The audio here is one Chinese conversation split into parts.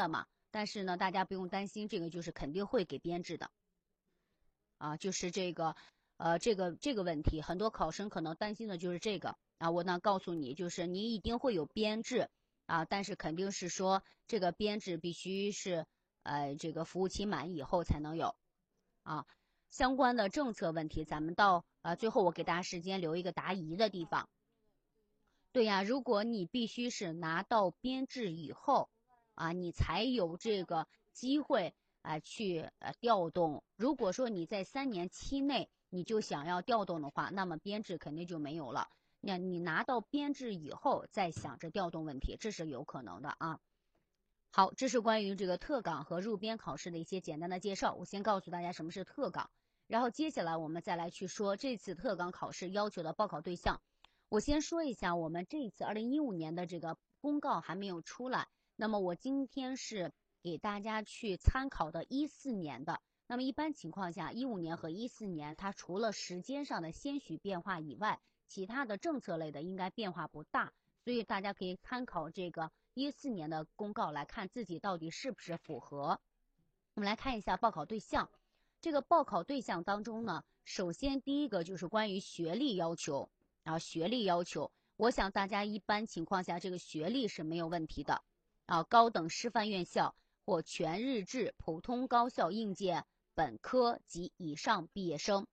的嘛。但是呢，大家不用担心，这个就是肯定会给编制的，啊，就是这个，呃，这个这个问题，很多考生可能担心的就是这个啊。我呢告诉你，就是你一定会有编制啊，但是肯定是说这个编制必须是呃这个服务期满以后才能有，啊，相关的政策问题，咱们到呃最后我给大家时间留一个答疑的地方。对呀，如果你必须是拿到编制以后。啊，你才有这个机会啊去呃调动。如果说你在三年期内你就想要调动的话，那么编制肯定就没有了。那你拿到编制以后再想着调动问题，这是有可能的啊。好，这是关于这个特岗和入编考试的一些简单的介绍。我先告诉大家什么是特岗，然后接下来我们再来去说这次特岗考试要求的报考对象。我先说一下，我们这一次二零一五年的这个公告还没有出来。那么我今天是给大家去参考的一四年的。那么一般情况下，一五年和一四年，它除了时间上的些许变化以外，其他的政策类的应该变化不大。所以大家可以参考这个一四年的公告来看自己到底是不是符合。我们来看一下报考对象。这个报考对象当中呢，首先第一个就是关于学历要求啊，学历要求，我想大家一般情况下这个学历是没有问题的。啊，高等师范院校或全日制普通高校应届本科及以上毕业生，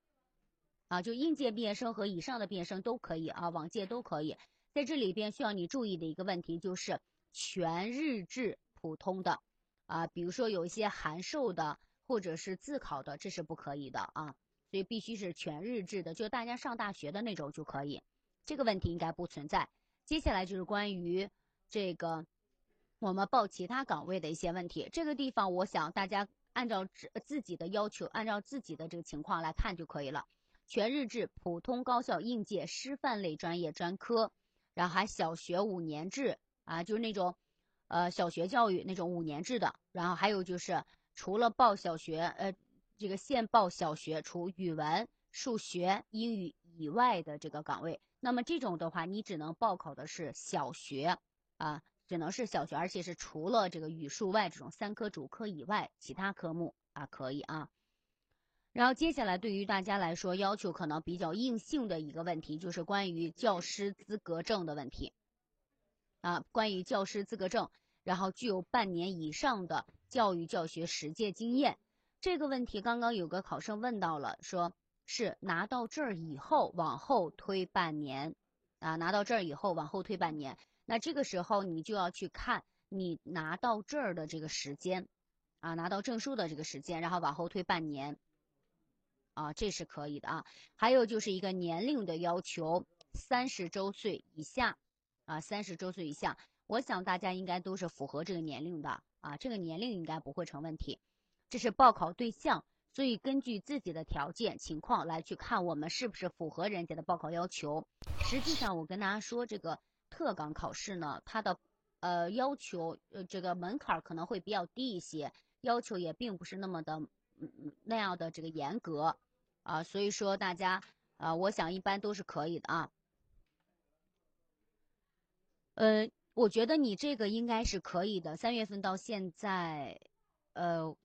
啊，就应届毕业生和以上的毕业生都可以啊，往届都可以。在这里边需要你注意的一个问题就是全日制普通的，啊，比如说有一些函授的或者是自考的，这是不可以的啊，所以必须是全日制的，就大家上大学的那种就可以。这个问题应该不存在。接下来就是关于这个。我们报其他岗位的一些问题，这个地方我想大家按照自自己的要求，按照自己的这个情况来看就可以了。全日制普通高校应届师范类专业专科，然后还小学五年制啊，就是那种，呃，小学教育那种五年制的。然后还有就是除了报小学，呃，这个现报小学，除语文、数学、英语以外的这个岗位，那么这种的话，你只能报考的是小学啊。只能是小学，而且是除了这个语数外这种三科主科以外，其他科目啊可以啊。然后接下来对于大家来说要求可能比较硬性的一个问题，就是关于教师资格证的问题啊。关于教师资格证，然后具有半年以上的教育教学实践经验这个问题，刚刚有个考生问到了，说是拿到这儿以后往后推半年啊，拿到这儿以后往后推半年。那这个时候你就要去看你拿到这儿的这个时间，啊，拿到证书的这个时间，然后往后推半年，啊，这是可以的啊。还有就是一个年龄的要求，三十周岁以下，啊，三十周岁以下，我想大家应该都是符合这个年龄的啊，这个年龄应该不会成问题。这是报考对象，所以根据自己的条件情况来去看我们是不是符合人家的报考要求。实际上，我跟大家说这个。特岗考试呢，它的呃要求呃这个门槛可能会比较低一些，要求也并不是那么的嗯那样的这个严格啊，所以说大家啊，我想一般都是可以的啊。呃，我觉得你这个应该是可以的。三月份到现在，呃，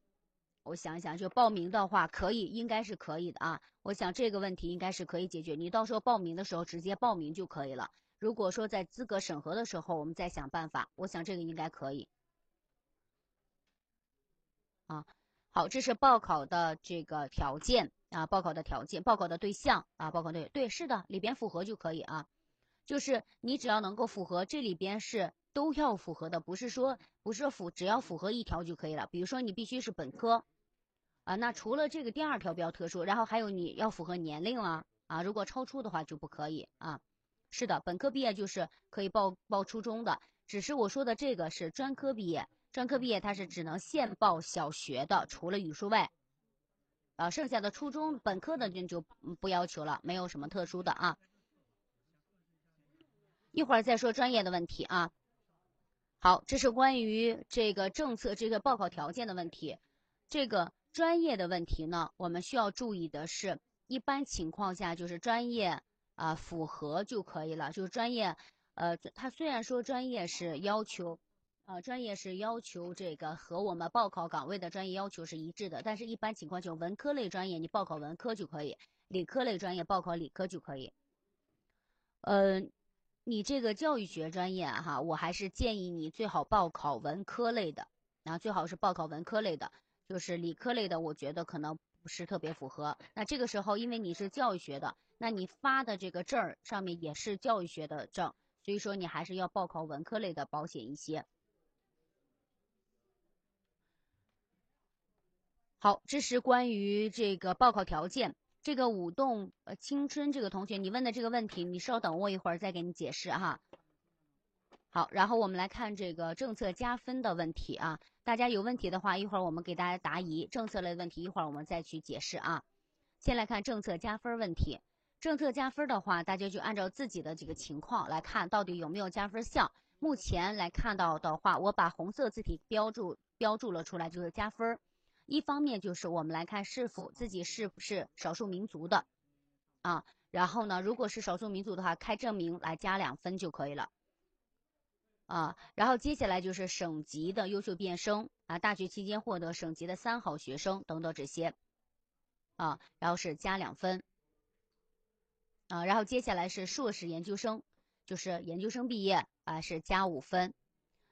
我想想，就报名的话可以，应该是可以的啊。我想这个问题应该是可以解决，你到时候报名的时候直接报名就可以了。如果说在资格审核的时候，我们再想办法，我想这个应该可以。啊，好，这是报考的这个条件啊，报考的条件，报考的对象啊，报考对对是的，里边符合就可以啊，就是你只要能够符合，这里边是都要符合的，不是说不是符，只要符合一条就可以了。比如说你必须是本科啊，那除了这个第二条比较特殊，然后还有你要符合年龄啊啊，如果超出的话就不可以啊。是的，本科毕业就是可以报报初中的，只是我说的这个是专科毕业，专科毕业它是只能现报小学的，除了语数外，啊，剩下的初中本科的就就不要求了，没有什么特殊的啊。一会儿再说专业的问题啊。好，这是关于这个政策这个报考条件的问题，这个专业的问题呢，我们需要注意的是，一般情况下就是专业。啊，符合就可以了。就是专业，呃，他虽然说专业是要求，啊，专业是要求这个和我们报考岗位的专业要求是一致的，但是一般情况就文科类专业你报考文科就可以，理科类专业报考理科就可以。呃，你这个教育学专业哈，我还是建议你最好报考文科类的，然后最好是报考文科类的，就是理科类的，我觉得可能不是特别符合。那这个时候，因为你是教育学的，那你发的这个证儿上面也是教育学的证，所以说你还是要报考文科类的保险一些。好，这是关于这个报考条件。这个舞动呃青春这个同学，你问的这个问题，你稍等我一会儿再给你解释哈。好，然后我们来看这个政策加分的问题啊。大家有问题的话，一会儿我们给大家答疑。政策类问题一会儿我们再去解释啊。先来看政策加分问题。政策加分的话，大家就按照自己的这个情况来看，到底有没有加分项。目前来看到的话，我把红色字体标注标注了出来，就是加分。一方面就是我们来看是否自己是不是少数民族的，啊，然后呢，如果是少数民族的话，开证明来加两分就可以了，啊，然后接下来就是省级的优秀毕业生啊，大学期间获得省级的三好学生等等这些，啊，然后是加两分，啊，然后接下来是硕士研究生，就是研究生毕业啊是加五分，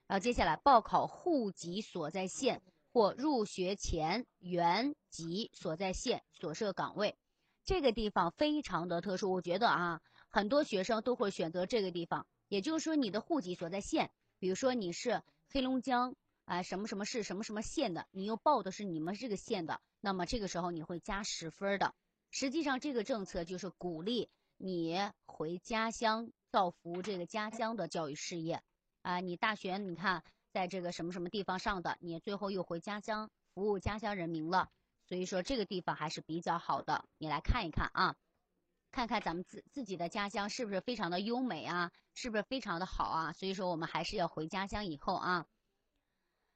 然后接下来报考户籍所在县。或入学前原籍所在县所设岗位，这个地方非常的特殊。我觉得啊，很多学生都会选择这个地方。也就是说，你的户籍所在县，比如说你是黑龙江啊什么什么市什么什么县的，你又报的是你们这个县的，那么这个时候你会加十分的。实际上，这个政策就是鼓励你回家乡造福这个家乡的教育事业啊。你大学你看。在这个什么什么地方上的，你最后又回家乡服务家乡人民了，所以说这个地方还是比较好的。你来看一看啊，看看咱们自自己的家乡是不是非常的优美啊，是不是非常的好啊？所以说我们还是要回家乡以后啊。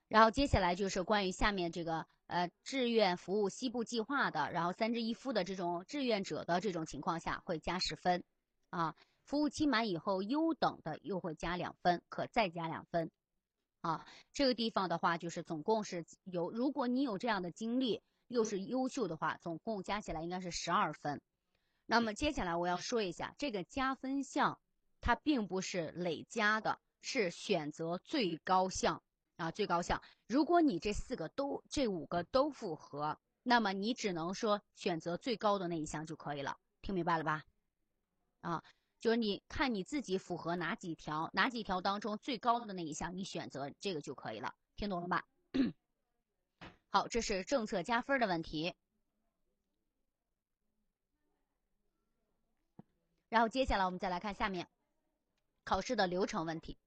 然后接下来就是关于下面这个呃志愿服务西部计划的，然后三支一夫的这种志愿者的这种情况下会加十分啊，服务期满以后优等的又会加两分，可再加两分。啊，这个地方的话，就是总共是有，如果你有这样的经历，又是优秀的话，总共加起来应该是十二分。那么接下来我要说一下，这个加分项，它并不是累加的，是选择最高项啊，最高项。如果你这四个都，这五个都符合，那么你只能说选择最高的那一项就可以了。听明白了吧？啊。就是你看你自己符合哪几条，哪几条当中最高的那一项，你选择这个就可以了。听懂了吧？好，这是政策加分的问题。然后接下来我们再来看下面考试的流程问题。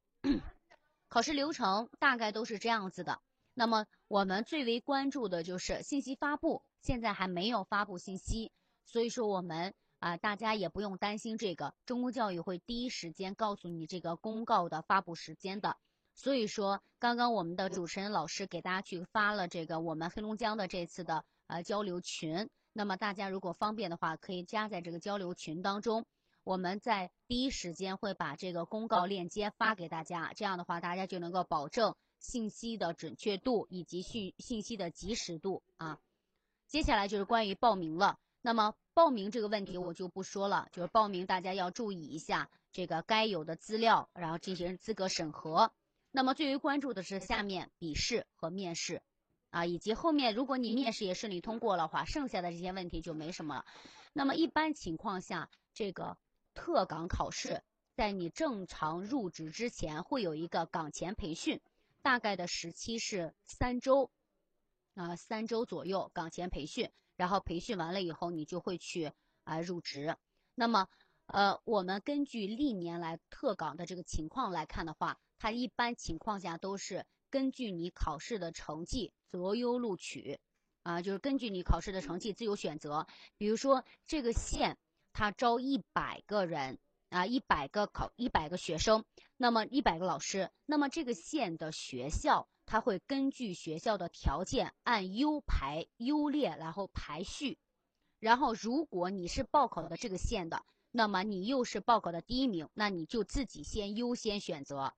考试流程大概都是这样子的。那么我们最为关注的就是信息发布，现在还没有发布信息，所以说我们。啊，大家也不用担心这个，中公教育会第一时间告诉你这个公告的发布时间的。所以说，刚刚我们的主持人老师给大家去发了这个我们黑龙江的这次的呃交流群，那么大家如果方便的话，可以加在这个交流群当中，我们在第一时间会把这个公告链接发给大家，这样的话大家就能够保证信息的准确度以及信信息的及时度啊。接下来就是关于报名了。那么报名这个问题我就不说了，就是报名大家要注意一下这个该有的资料，然后进行资格审核。那么最为关注的是下面笔试和面试，啊，以及后面如果你面试也顺利通过了话，剩下的这些问题就没什么了。那么一般情况下，这个特岗考试在你正常入职之前会有一个岗前培训，大概的时期是三周，啊，三周左右岗前培训。然后培训完了以后，你就会去啊入职。那么，呃，我们根据历年来特岗的这个情况来看的话，它一般情况下都是根据你考试的成绩择优录取，啊，就是根据你考试的成绩自由选择。比如说这个县他招一百个人啊，一百个考一百个学生，那么一百个老师，那么这个县的学校。他会根据学校的条件按优排优劣，然后排序。然后，如果你是报考的这个县的，那么你又是报考的第一名，那你就自己先优先选择。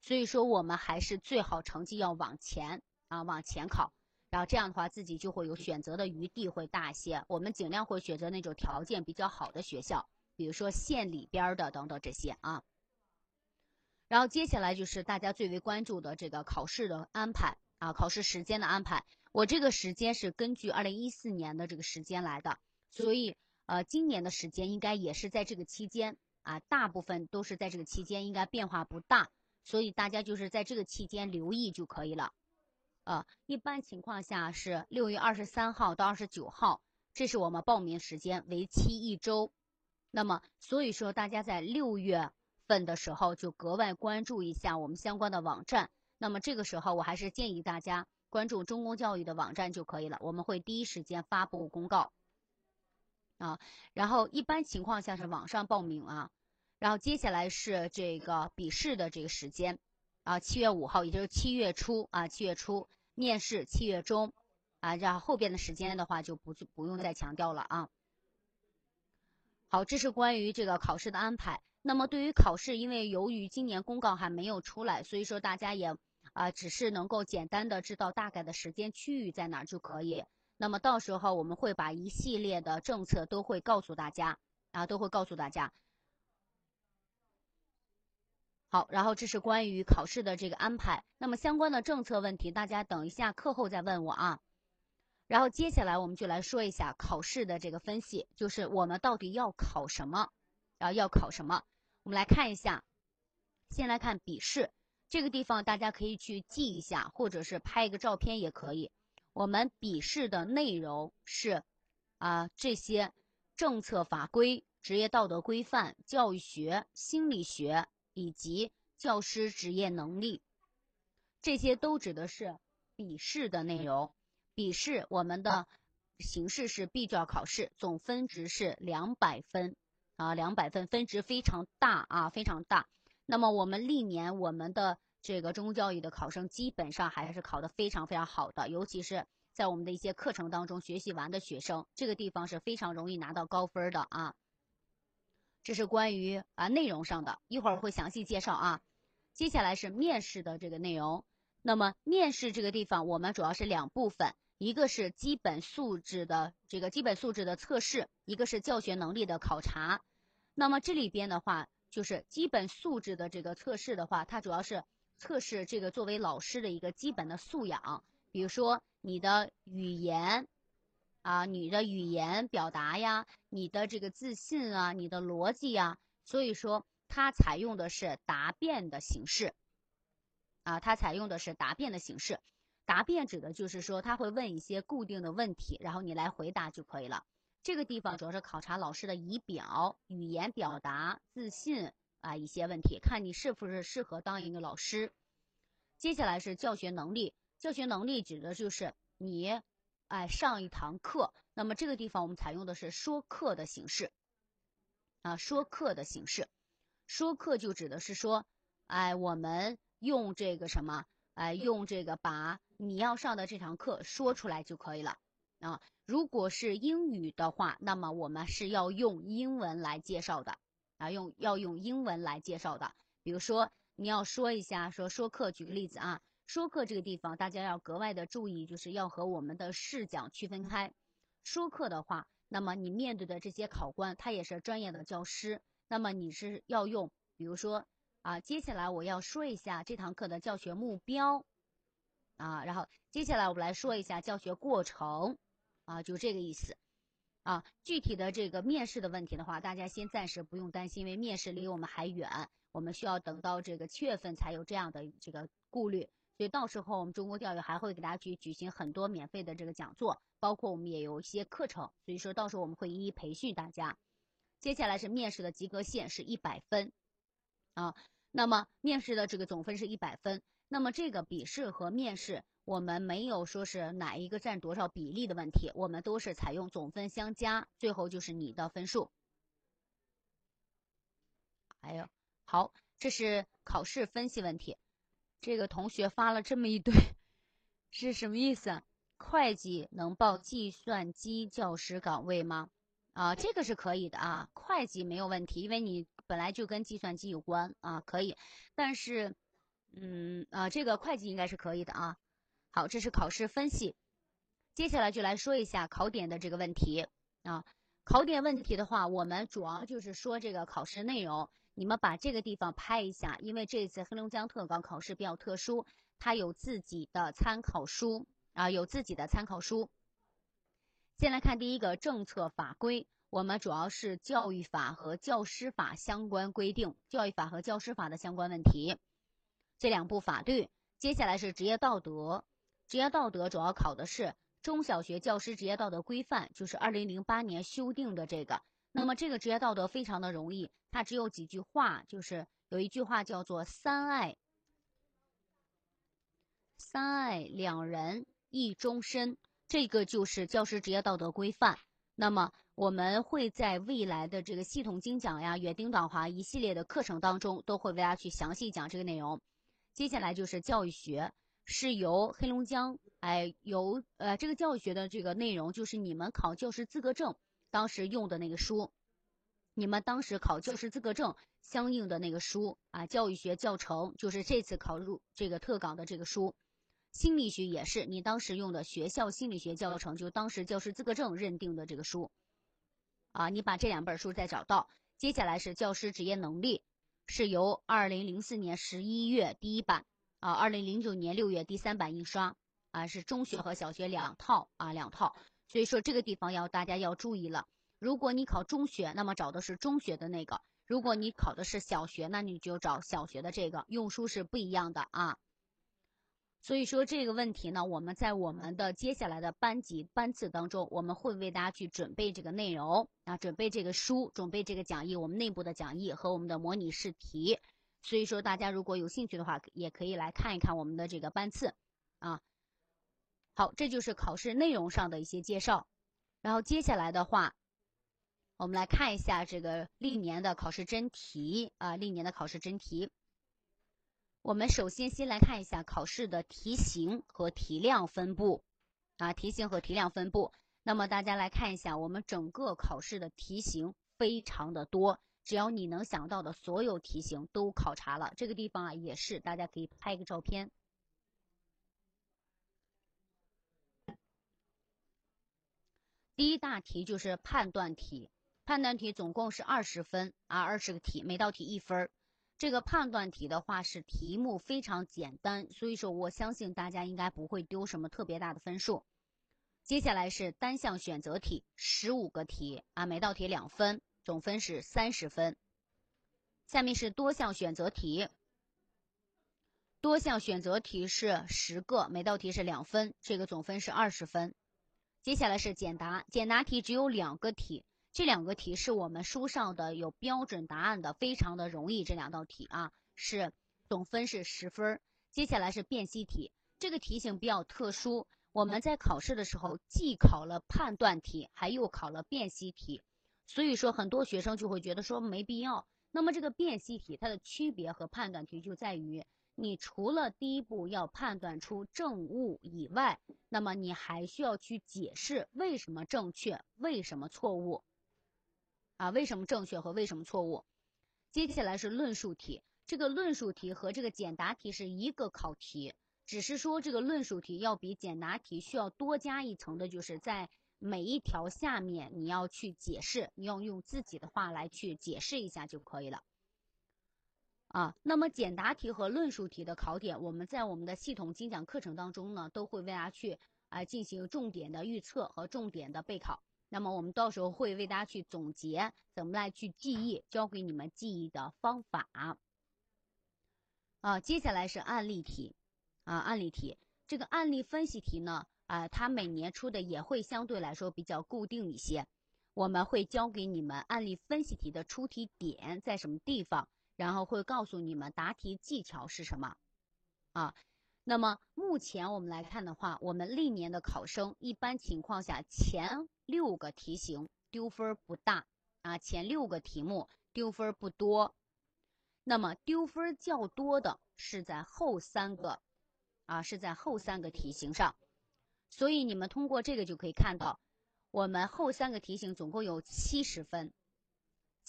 所以说我们还是最好成绩要往前啊，往前考，然后这样的话自己就会有选择的余地会大一些。我们尽量会选择那种条件比较好的学校，比如说县里边的等等这些啊。然后接下来就是大家最为关注的这个考试的安排啊，考试时间的安排。我这个时间是根据二零一四年的这个时间来的，所以呃，今年的时间应该也是在这个期间啊，大部分都是在这个期间，应该变化不大，所以大家就是在这个期间留意就可以了。呃，一般情况下是六月二十三号到二十九号，这是我们报名时间，为期一周。那么，所以说大家在六月。份的时候就格外关注一下我们相关的网站。那么这个时候我还是建议大家关注中公教育的网站就可以了，我们会第一时间发布公告。啊，然后一般情况下是网上报名啊。然后接下来是这个笔试的这个时间啊，七月五号，也就是七月初啊，七月初面试，七月中啊，然后后边的时间的话就不不用再强调了啊。好，这是关于这个考试的安排。那么对于考试，因为由于今年公告还没有出来，所以说大家也啊只是能够简单的知道大概的时间区域在哪就可以。那么到时候我们会把一系列的政策都会告诉大家啊，都会告诉大家。好，然后这是关于考试的这个安排。那么相关的政策问题，大家等一下课后再问我啊。然后接下来我们就来说一下考试的这个分析，就是我们到底要考什么。然后要考什么？我们来看一下，先来看笔试这个地方，大家可以去记一下，或者是拍一个照片也可以。我们笔试的内容是啊这些政策法规、职业道德规范、教育学、心理学以及教师职业能力，这些都指的是笔试的内容。笔试我们的形式是闭卷考试，总分值是两百分。啊，两百分分值非常大啊，非常大。那么我们历年我们的这个中公教育的考生基本上还是考得非常非常好的，尤其是在我们的一些课程当中学习完的学生，这个地方是非常容易拿到高分的啊。这是关于啊内容上的，一会儿会详细介绍啊。接下来是面试的这个内容。那么面试这个地方我们主要是两部分，一个是基本素质的这个基本素质的测试，一个是教学能力的考察。那么这里边的话，就是基本素质的这个测试的话，它主要是测试这个作为老师的一个基本的素养，比如说你的语言，啊，你的语言表达呀，你的这个自信啊，你的逻辑呀，所以说它采用的是答辩的形式，啊，它采用的是答辩的形式，答辩指的就是说他会问一些固定的问题，然后你来回答就可以了。这个地方主要是考察老师的仪表、语言表达、自信啊一些问题，看你是不是适合当一个老师。接下来是教学能力，教学能力指的就是你，哎上一堂课，那么这个地方我们采用的是说课的形式，啊说课的形式，说课就指的是说，哎我们用这个什么，哎用这个把你要上的这堂课说出来就可以了。啊，如果是英语的话，那么我们是要用英文来介绍的，啊，用要用英文来介绍的。比如说，你要说一下，说说课，举个例子啊，说课这个地方大家要格外的注意，就是要和我们的试讲区分开。说课的话，那么你面对的这些考官，他也是专业的教师，那么你是要用，比如说啊，接下来我要说一下这堂课的教学目标，啊，然后接下来我们来说一下教学过程。啊，就这个意思，啊，具体的这个面试的问题的话，大家先暂时不用担心，因为面试离我们还远，我们需要等到这个七月份才有这样的这个顾虑，所以到时候我们中国教育还会给大家去举行很多免费的这个讲座，包括我们也有一些课程，所以说到时候我们会一一培训大家。接下来是面试的及格线是一百分，啊，那么面试的这个总分是一百分，那么这个笔试和面试。我们没有说是哪一个占多少比例的问题，我们都是采用总分相加，最后就是你的分数。还有，好，这是考试分析问题。这个同学发了这么一堆，是什么意思？会计能报计算机教师岗位吗？啊，这个是可以的啊，会计没有问题，因为你本来就跟计算机有关啊，可以。但是。嗯啊，这个会计应该是可以的啊。好，这是考试分析。接下来就来说一下考点的这个问题啊。考点问题的话，我们主要就是说这个考试内容。你们把这个地方拍一下，因为这次黑龙江特岗考试比较特殊，它有自己的参考书啊，有自己的参考书。先来看第一个政策法规，我们主要是教育法和教师法相关规定，教育法和教师法的相关问题，这两部法律。接下来是职业道德，职业道德主要考的是中小学教师职业道德规范，就是二零零八年修订的这个。那么这个职业道德非常的容易，它只有几句话，就是有一句话叫做“三爱，三爱两人一终身”，这个就是教师职业道德规范。那么我们会在未来的这个系统精讲呀、园丁导华一系列的课程当中，都会为大家去详细讲这个内容。接下来就是教育学，是由黑龙江哎由呃这个教育学的这个内容，就是你们考教师资格证。当时用的那个书，你们当时考教师资格证相应的那个书啊，教育学教程就是这次考入这个特岗的这个书。心理学也是你当时用的学校心理学教程，就当时教师资格证认定的这个书。啊，你把这两本书再找到。接下来是教师职业能力，是由二零零四年十一月第一版啊，二零零九年六月第三版印刷啊，是中学和小学两套啊，两套。所以说这个地方要大家要注意了。如果你考中学，那么找的是中学的那个；如果你考的是小学，那你就找小学的这个。用书是不一样的啊。所以说这个问题呢，我们在我们的接下来的班级班次当中，我们会为大家去准备这个内容啊，准备这个书，准备这个讲义，我们内部的讲义和我们的模拟试题。所以说大家如果有兴趣的话，也可以来看一看我们的这个班次啊。好，这就是考试内容上的一些介绍。然后接下来的话，我们来看一下这个历年的考试真题啊，历年的考试真题。我们首先先来看一下考试的题型和题量分布啊，题型和题量分布。那么大家来看一下，我们整个考试的题型非常的多，只要你能想到的所有题型都考察了。这个地方啊，也是大家可以拍一个照片。第一大题就是判断题，判断题总共是二十分啊，二十个题，每道题一分儿。这个判断题的话是题目非常简单，所以说我相信大家应该不会丢什么特别大的分数。接下来是单项选择题，十五个题啊，每道题两分，总分是三十分。下面是多项选择题，多项选择题是十个，每道题是两分，这个总分是二十分。接下来是简答，简答题只有两个题，这两个题是我们书上的有标准答案的，非常的容易。这两道题啊，是总分是十分。接下来是辨析题，这个题型比较特殊，我们在考试的时候既考了判断题，还又考了辨析题，所以说很多学生就会觉得说没必要。那么这个辨析题它的区别和判断题就在于。你除了第一步要判断出正误以外，那么你还需要去解释为什么正确，为什么错误，啊，为什么正确和为什么错误。接下来是论述题，这个论述题和这个简答题是一个考题，只是说这个论述题要比简答题需要多加一层的，就是在每一条下面你要去解释，你要用自己的话来去解释一下就可以了。啊，那么简答题和论述题的考点，我们在我们的系统精讲课程当中呢，都会为大家去啊进行重点的预测和重点的备考。那么我们到时候会为大家去总结怎么来去记忆，教给你们记忆的方法。啊，接下来是案例题，啊，案例题，这个案例分析题呢，啊，它每年出的也会相对来说比较固定一些。我们会教给你们案例分析题的出题点在什么地方。然后会告诉你们答题技巧是什么，啊，那么目前我们来看的话，我们历年的考生一般情况下前六个题型丢分不大啊，前六个题目丢分不多，那么丢分较多的是在后三个，啊，是在后三个题型上，所以你们通过这个就可以看到，我们后三个题型总共有七十分。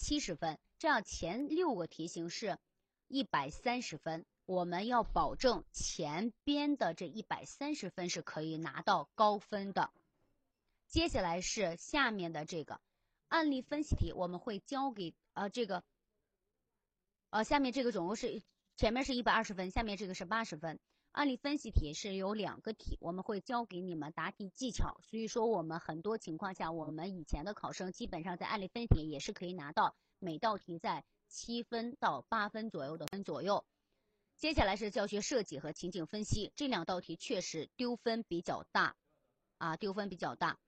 七十分，这样前六个题型是一百三十分我们要保证前边的这一百三十分是可以拿到高分的。接下来是下面的这个案例分析题，我们会教给呃这个，呃下面这个总共是前面是一百二十分，下面这个是八十分。案例分析题是有两个题，我们会教给你们答题技巧。所以说我们很多情况下，我们以前的考生基本上在案例分析题也是可以拿到每道题在七分到八分左右的分左右。接下来是教学设计和情景分析，这两道题确实丢分比较大，啊丢分比较大。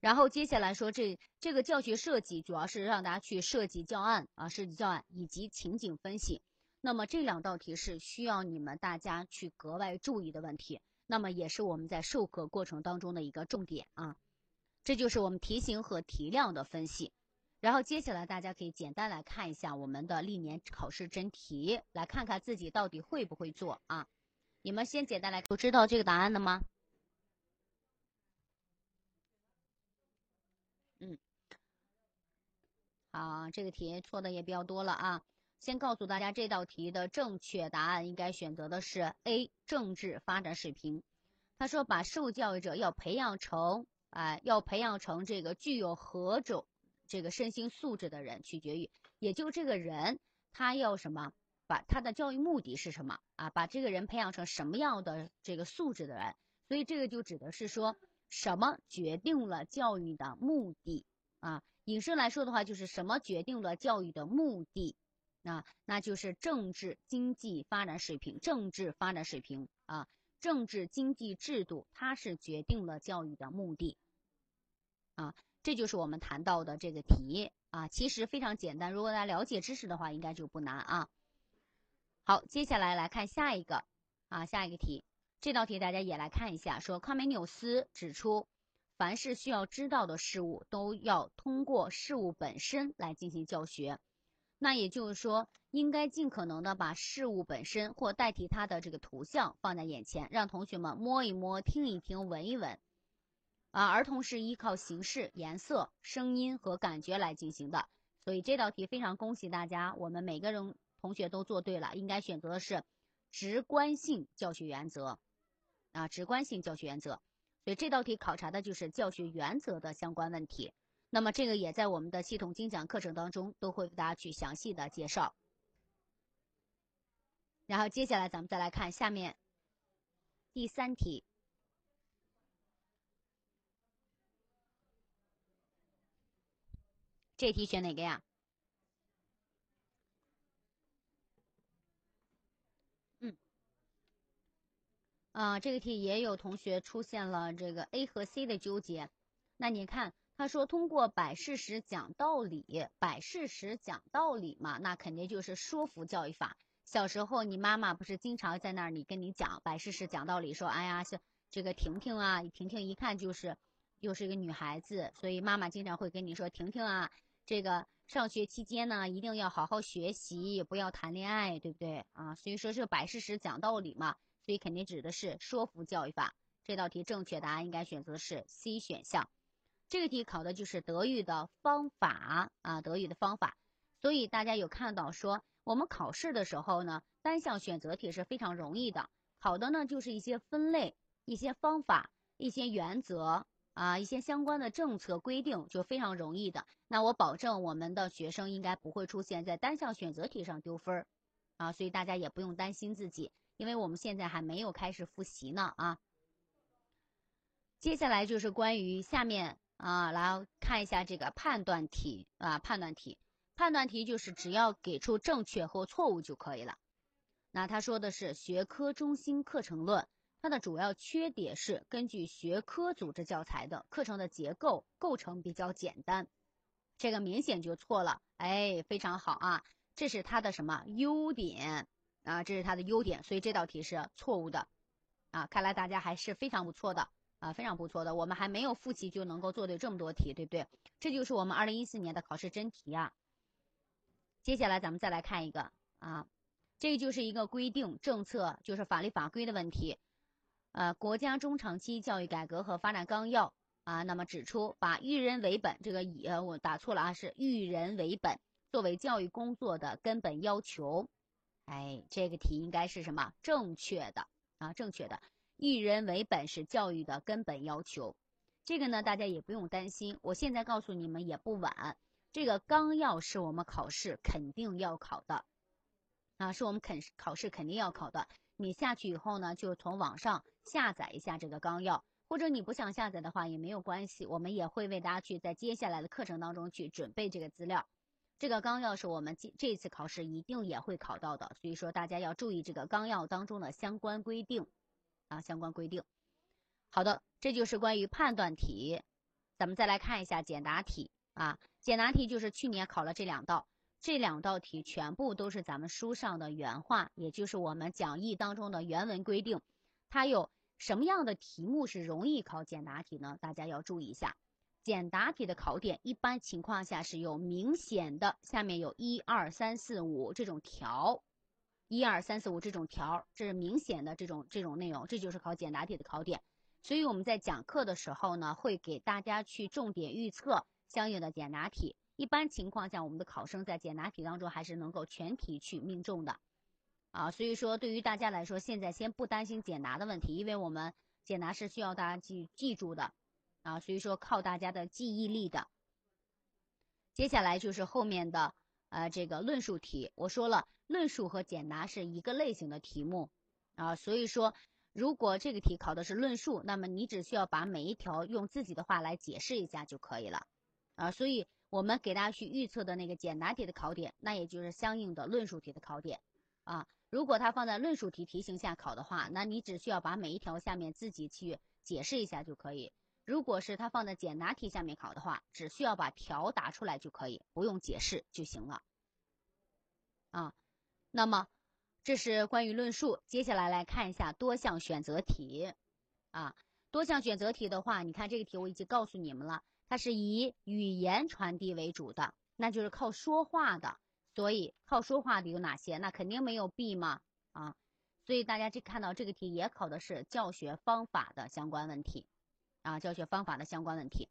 然后接下来说，这这个教学设计主要是让大家去设计教案啊，设计教案以及情景分析。那么这两道题是需要你们大家去格外注意的问题，那么也是我们在授课过程当中的一个重点啊。这就是我们题型和题量的分析。然后接下来大家可以简单来看一下我们的历年考试真题，来看看自己到底会不会做啊。你们先简单来，都知道这个答案的吗？嗯，好，这个题错的也比较多了啊。先告诉大家，这道题的正确答案应该选择的是 A，政治发展水平。他说，把受教育者要培养成，哎，要培养成这个具有何种这个身心素质的人，取决于，也就这个人他要什么，把他的教育目的是什么啊？把这个人培养成什么样的这个素质的人？所以这个就指的是说。什么决定了教育的目的啊？引申来说的话，就是什么决定了教育的目的啊？那就是政治经济发展水平，政治发展水平啊，政治经济制度，它是决定了教育的目的啊。这就是我们谈到的这个题啊，其实非常简单。如果大家了解知识的话，应该就不难啊。好，接下来来看下一个啊，下一个题。这道题大家也来看一下，说康美纽斯指出，凡是需要知道的事物，都要通过事物本身来进行教学。那也就是说，应该尽可能的把事物本身或代替它的这个图像放在眼前，让同学们摸一摸、听一听、闻一闻。啊，儿童是依靠形式、颜色、声音和感觉来进行的。所以这道题非常恭喜大家，我们每个人同学都做对了，应该选择的是直观性教学原则。啊，直观性教学原则，所以这道题考察的就是教学原则的相关问题。那么这个也在我们的系统精讲课程当中都会给大家去详细的介绍。然后接下来咱们再来看下面第三题，这题选哪个呀？嗯啊，这个题也有同学出现了这个 A 和 C 的纠结。那你看，他说通过摆事实讲道理，摆事实讲道理嘛，那肯定就是说服教育法。小时候你妈妈不是经常在那儿，你跟你讲摆事实讲道理，说哎呀，是这个婷婷啊，婷婷一看就是又是一个女孩子，所以妈妈经常会跟你说，婷婷啊，这个上学期间呢，一定要好好学习，不要谈恋爱，对不对啊？所以说是摆事实讲道理嘛。所以肯定指的是说服教育法。这道题正确答案应该选择是 C 选项。这个题考的就是德育的方法啊，德育的方法。所以大家有看到说，我们考试的时候呢，单项选择题是非常容易的，考的呢就是一些分类、一些方法、一些原则啊，一些相关的政策规定就非常容易的。那我保证我们的学生应该不会出现在单项选择题上丢分儿啊，所以大家也不用担心自己。因为我们现在还没有开始复习呢啊，接下来就是关于下面啊，来看一下这个判断题啊，判断题，判断题就是只要给出正确或错误就可以了。那他说的是学科中心课程论，它的主要缺点是根据学科组织教材的课程的结构构成比较简单，这个明显就错了。哎，非常好啊，这是它的什么优点？啊，这是它的优点，所以这道题是错误的，啊，看来大家还是非常不错的，啊，非常不错的，我们还没有复习就能够做对这么多题，对不对？这就是我们二零一四年的考试真题啊。接下来咱们再来看一个啊，这就是一个规定政策，就是法律法规的问题，呃，国家中长期教育改革和发展纲要啊，那么指出把育人为本，这个以呃我打错了啊，是育人为本。作为教育工作的根本要求。哎，这个题应该是什么？正确的啊，正确的。育人为本是教育的根本要求。这个呢，大家也不用担心。我现在告诉你们也不晚。这个纲要是我们考试肯定要考的，啊，是我们肯考试肯定要考的。你下去以后呢，就从网上下载一下这个纲要，或者你不想下载的话也没有关系，我们也会为大家去在接下来的课程当中去准备这个资料。这个纲要是我们这这次考试一定也会考到的，所以说大家要注意这个纲要当中的相关规定，啊，相关规定。好的，这就是关于判断题，咱们再来看一下简答题啊，简答题就是去年考了这两道。这两道题全部都是咱们书上的原话，也就是我们讲义当中的原文规定。它有什么样的题目是容易考简答题呢？大家要注意一下，简答题的考点一般情况下是有明显的，下面有一二三四五这种条，一二三四五这种条，这是明显的这种这种内容，这就是考简答题的考点。所以我们在讲课的时候呢，会给大家去重点预测相应的简答题。一般情况下，我们的考生在简答题当中还是能够全题去命中的，啊，所以说对于大家来说，现在先不担心简答的问题，因为我们简答是需要大家记记住的，啊，所以说靠大家的记忆力的。接下来就是后面的呃这个论述题，我说了，论述和简答是一个类型的题目，啊，所以说如果这个题考的是论述，那么你只需要把每一条用自己的话来解释一下就可以了，啊，所以。我们给大家去预测的那个简答题的考点，那也就是相应的论述题的考点，啊，如果它放在论述题题型下考的话，那你只需要把每一条下面自己去解释一下就可以；如果是它放在简答题下面考的话，只需要把条答出来就可以，不用解释就行了。啊，那么这是关于论述，接下来来看一下多项选择题，啊，多项选择题的话，你看这个题我已经告诉你们了。它是以语言传递为主的，那就是靠说话的。所以靠说话的有哪些？那肯定没有 B 嘛啊！所以大家这看到这个题也考的是教学方法的相关问题啊，教学方法的相关问题。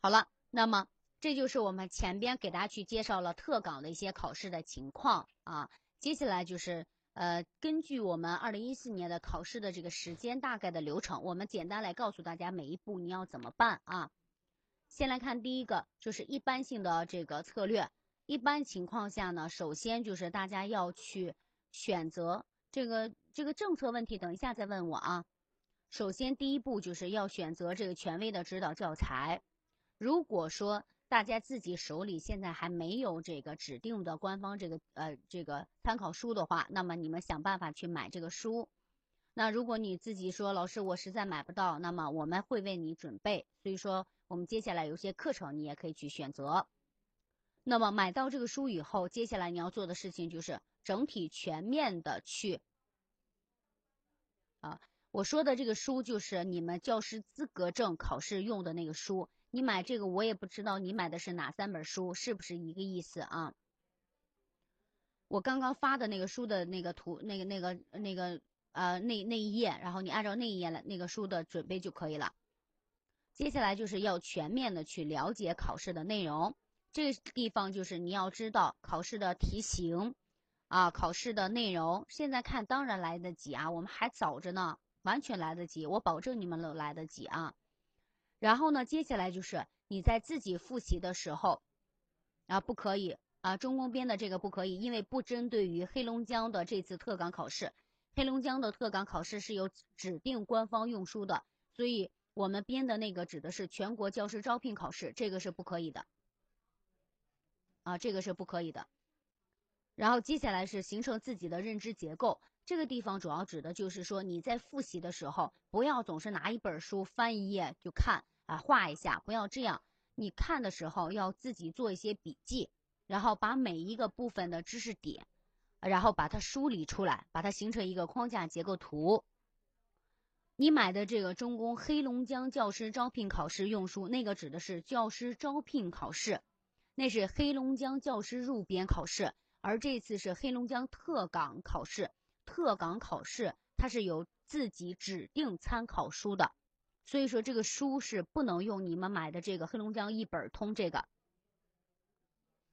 好了，那么这就是我们前边给大家去介绍了特岗的一些考试的情况啊，接下来就是。呃，根据我们二零一四年的考试的这个时间大概的流程，我们简单来告诉大家每一步你要怎么办啊。先来看第一个，就是一般性的这个策略。一般情况下呢，首先就是大家要去选择这个这个政策问题，等一下再问我啊。首先第一步就是要选择这个权威的指导教材。如果说大家自己手里现在还没有这个指定的官方这个呃这个参考书的话，那么你们想办法去买这个书。那如果你自己说老师我实在买不到，那么我们会为你准备。所以说我们接下来有些课程你也可以去选择。那么买到这个书以后，接下来你要做的事情就是整体全面的去啊，我说的这个书就是你们教师资格证考试用的那个书。你买这个，我也不知道你买的是哪三本书，是不是一个意思啊？我刚刚发的那个书的那个图，那个、那个、那个，呃，那那一页，然后你按照那一页来那个书的准备就可以了。接下来就是要全面的去了解考试的内容，这个地方就是你要知道考试的题型，啊，考试的内容。现在看当然来得及啊，我们还早着呢，完全来得及，我保证你们都来得及啊。然后呢，接下来就是你在自己复习的时候，啊，不可以啊，中公编的这个不可以，因为不针对于黑龙江的这次特岗考试，黑龙江的特岗考试是有指定官方用书的，所以我们编的那个指的是全国教师招聘考试，这个是不可以的，啊，这个是不可以的。然后接下来是形成自己的认知结构。这个地方主要指的就是说，你在复习的时候，不要总是拿一本书翻一页就看啊，画一下，不要这样。你看的时候要自己做一些笔记，然后把每一个部分的知识点，然后把它梳理出来，把它形成一个框架结构图。你买的这个中公黑龙江教师招聘考试用书，那个指的是教师招聘考试，那是黑龙江教师入编考试，而这次是黑龙江特岗考试。特岗考试它是有自己指定参考书的，所以说这个书是不能用你们买的这个黑龙江一本通这个，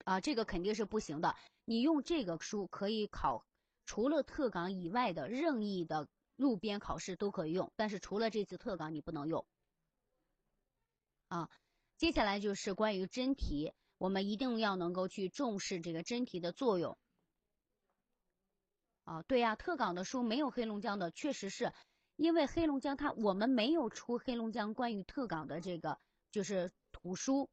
啊，这个肯定是不行的。你用这个书可以考，除了特岗以外的任意的路边考试都可以用，但是除了这次特岗你不能用。啊，接下来就是关于真题，我们一定要能够去重视这个真题的作用。啊，对呀，特岗的书没有黑龙江的，确实是因为黑龙江它我们没有出黑龙江关于特岗的这个就是图书。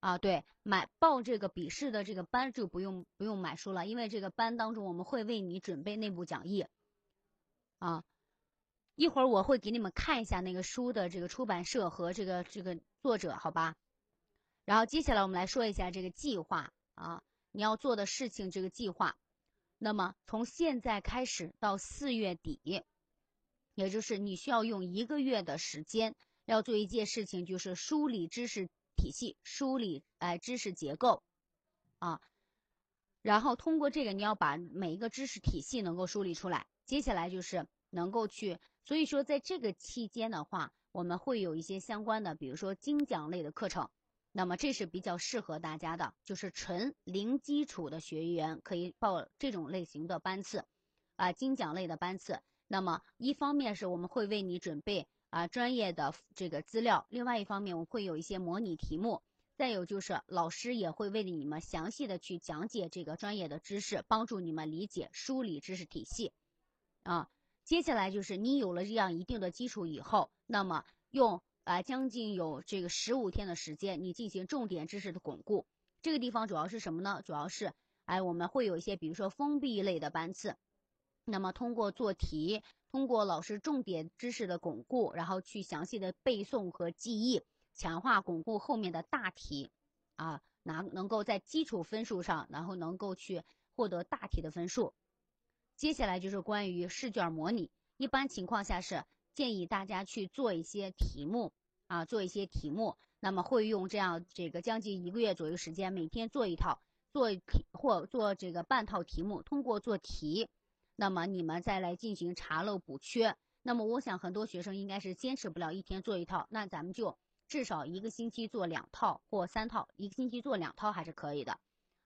啊，对，买报这个笔试的这个班就不用不用买书了，因为这个班当中我们会为你准备内部讲义。啊，一会儿我会给你们看一下那个书的这个出版社和这个这个作者，好吧？然后接下来我们来说一下这个计划啊，你要做的事情这个计划。那么从现在开始到四月底，也就是你需要用一个月的时间，要做一件事情，就是梳理知识。体系梳理，哎，知识结构，啊，然后通过这个，你要把每一个知识体系能够梳理出来。接下来就是能够去，所以说在这个期间的话，我们会有一些相关的，比如说精讲类的课程。那么这是比较适合大家的，就是纯零基础的学员可以报这种类型的班次，啊，精讲类的班次。那么一方面是我们会为你准备。啊，专业的这个资料。另外一方面，我们会有一些模拟题目。再有就是老师也会为你们详细的去讲解这个专业的知识，帮助你们理解、梳理知识体系。啊，接下来就是你有了这样一定的基础以后，那么用啊将近有这个十五天的时间，你进行重点知识的巩固。这个地方主要是什么呢？主要是哎，我们会有一些，比如说封闭类的班次。那么通过做题，通过老师重点知识的巩固，然后去详细的背诵和记忆，强化巩固后面的大题，啊，拿能够在基础分数上，然后能够去获得大题的分数。接下来就是关于试卷模拟，一般情况下是建议大家去做一些题目，啊，做一些题目，那么会用这样这个将近一个月左右时间，每天做一套，做题或做这个半套题目，通过做题。那么你们再来进行查漏补缺。那么我想很多学生应该是坚持不了一天做一套，那咱们就至少一个星期做两套或三套，一个星期做两套还是可以的。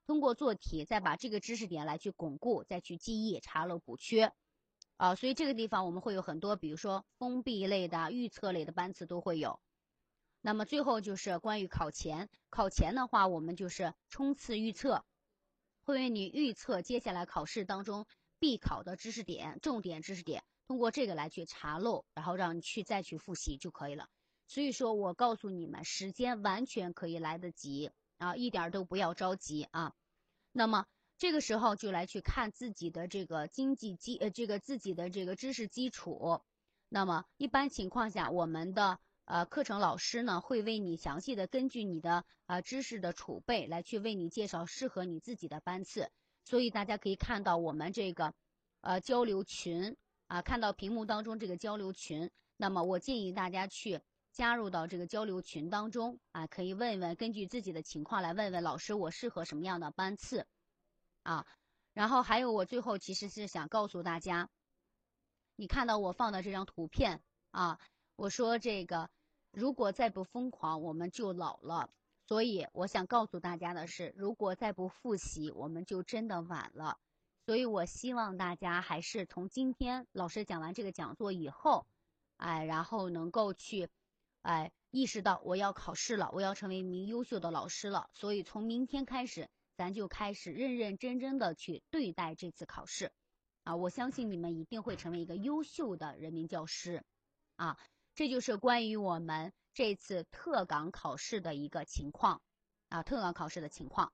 通过做题，再把这个知识点来去巩固，再去记忆，查漏补缺。啊，所以这个地方我们会有很多，比如说封闭类的、预测类的班次都会有。那么最后就是关于考前，考前的话，我们就是冲刺预测，会为你预测接下来考试当中。必考的知识点、重点知识点，通过这个来去查漏，然后让你去再去复习就可以了。所以说我告诉你们，时间完全可以来得及啊，一点都不要着急啊。那么这个时候就来去看自己的这个经济基呃，这个自己的这个知识基础。那么一般情况下，我们的呃课程老师呢会为你详细的根据你的啊知识的储备来去为你介绍适合你自己的班次。所以大家可以看到我们这个，呃，交流群啊，看到屏幕当中这个交流群。那么我建议大家去加入到这个交流群当中啊，可以问问，根据自己的情况来问问老师，我适合什么样的班次啊？然后还有，我最后其实是想告诉大家，你看到我放的这张图片啊，我说这个，如果再不疯狂，我们就老了。所以我想告诉大家的是，如果再不复习，我们就真的晚了。所以我希望大家还是从今天老师讲完这个讲座以后，哎，然后能够去，哎，意识到我要考试了，我要成为一名优秀的老师了。所以从明天开始，咱就开始认认真真的去对待这次考试，啊，我相信你们一定会成为一个优秀的人民教师，啊，这就是关于我们。这次特岗考试的一个情况，啊，特岗考试的情况。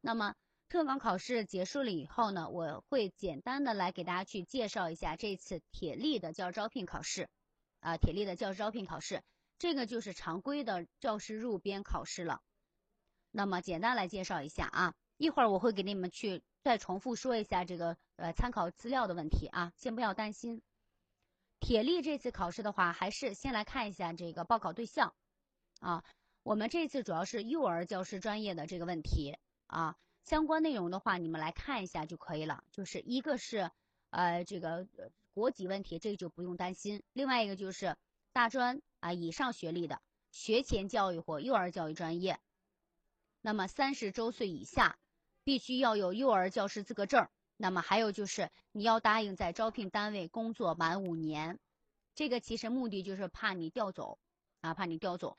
那么特岗考试结束了以后呢，我会简单的来给大家去介绍一下这次铁力的教师招聘考试，啊，铁力的教师招聘考试，这个就是常规的教师入编考试了。那么简单来介绍一下啊，一会儿我会给你们去再重复说一下这个呃参考资料的问题啊，先不要担心。铁力这次考试的话，还是先来看一下这个报考对象，啊，我们这次主要是幼儿教师专业的这个问题啊，相关内容的话，你们来看一下就可以了。就是一个是，呃，这个国籍问题，这个就不用担心。另外一个就是大专啊以上学历的学前教育或幼儿教育专业，那么三十周岁以下，必须要有幼儿教师资格证。那么还有就是你要答应在招聘单位工作满五年，这个其实目的就是怕你调走，啊，怕你调走。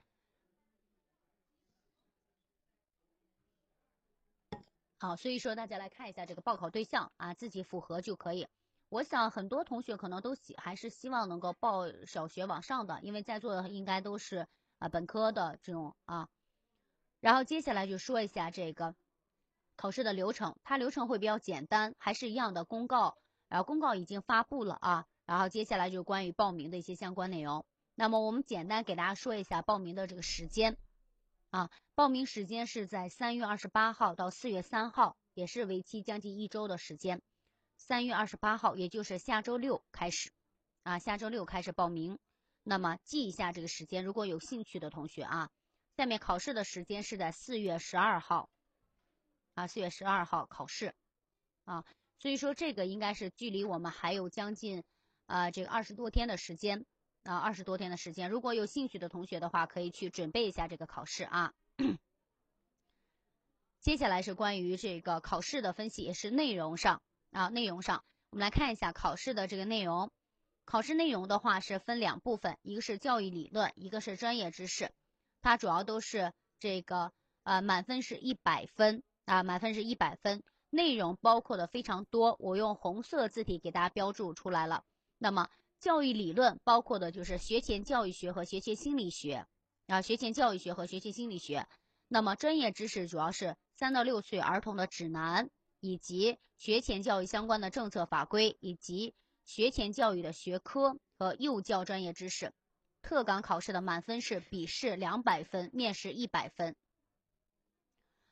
好，所以说大家来看一下这个报考对象啊，自己符合就可以。我想很多同学可能都希还是希望能够报小学往上的，因为在座的应该都是啊本科的这种啊。然后接下来就说一下这个考试的流程，它流程会比较简单，还是一样的公告，然后公告已经发布了啊。然后接下来就关于报名的一些相关内容。那么我们简单给大家说一下报名的这个时间。啊，报名时间是在三月二十八号到四月三号，也是为期将近一周的时间。三月二十八号，也就是下周六开始，啊，下周六开始报名。那么记一下这个时间，如果有兴趣的同学啊，下面考试的时间是在四月十二号，啊，四月十二号考试，啊，所以说这个应该是距离我们还有将近啊这个二十多天的时间。啊，二十多天的时间，如果有兴趣的同学的话，可以去准备一下这个考试啊。接下来是关于这个考试的分析，也是内容上啊，内容上，我们来看一下考试的这个内容。考试内容的话是分两部分，一个是教育理论，一个是专业知识。它主要都是这个呃，满分是一百分啊，满分是一百分，内容包括的非常多，我用红色字体给大家标注出来了。那么。教育理论包括的就是学前教育学和学前心理学，啊，学前教育学和学前心理学。那么专业知识主要是三到六岁儿童的指南，以及学前教育相关的政策法规，以及学前教育的学科和幼教专业知识。特岗考试的满分是笔试两百分，面试一百分。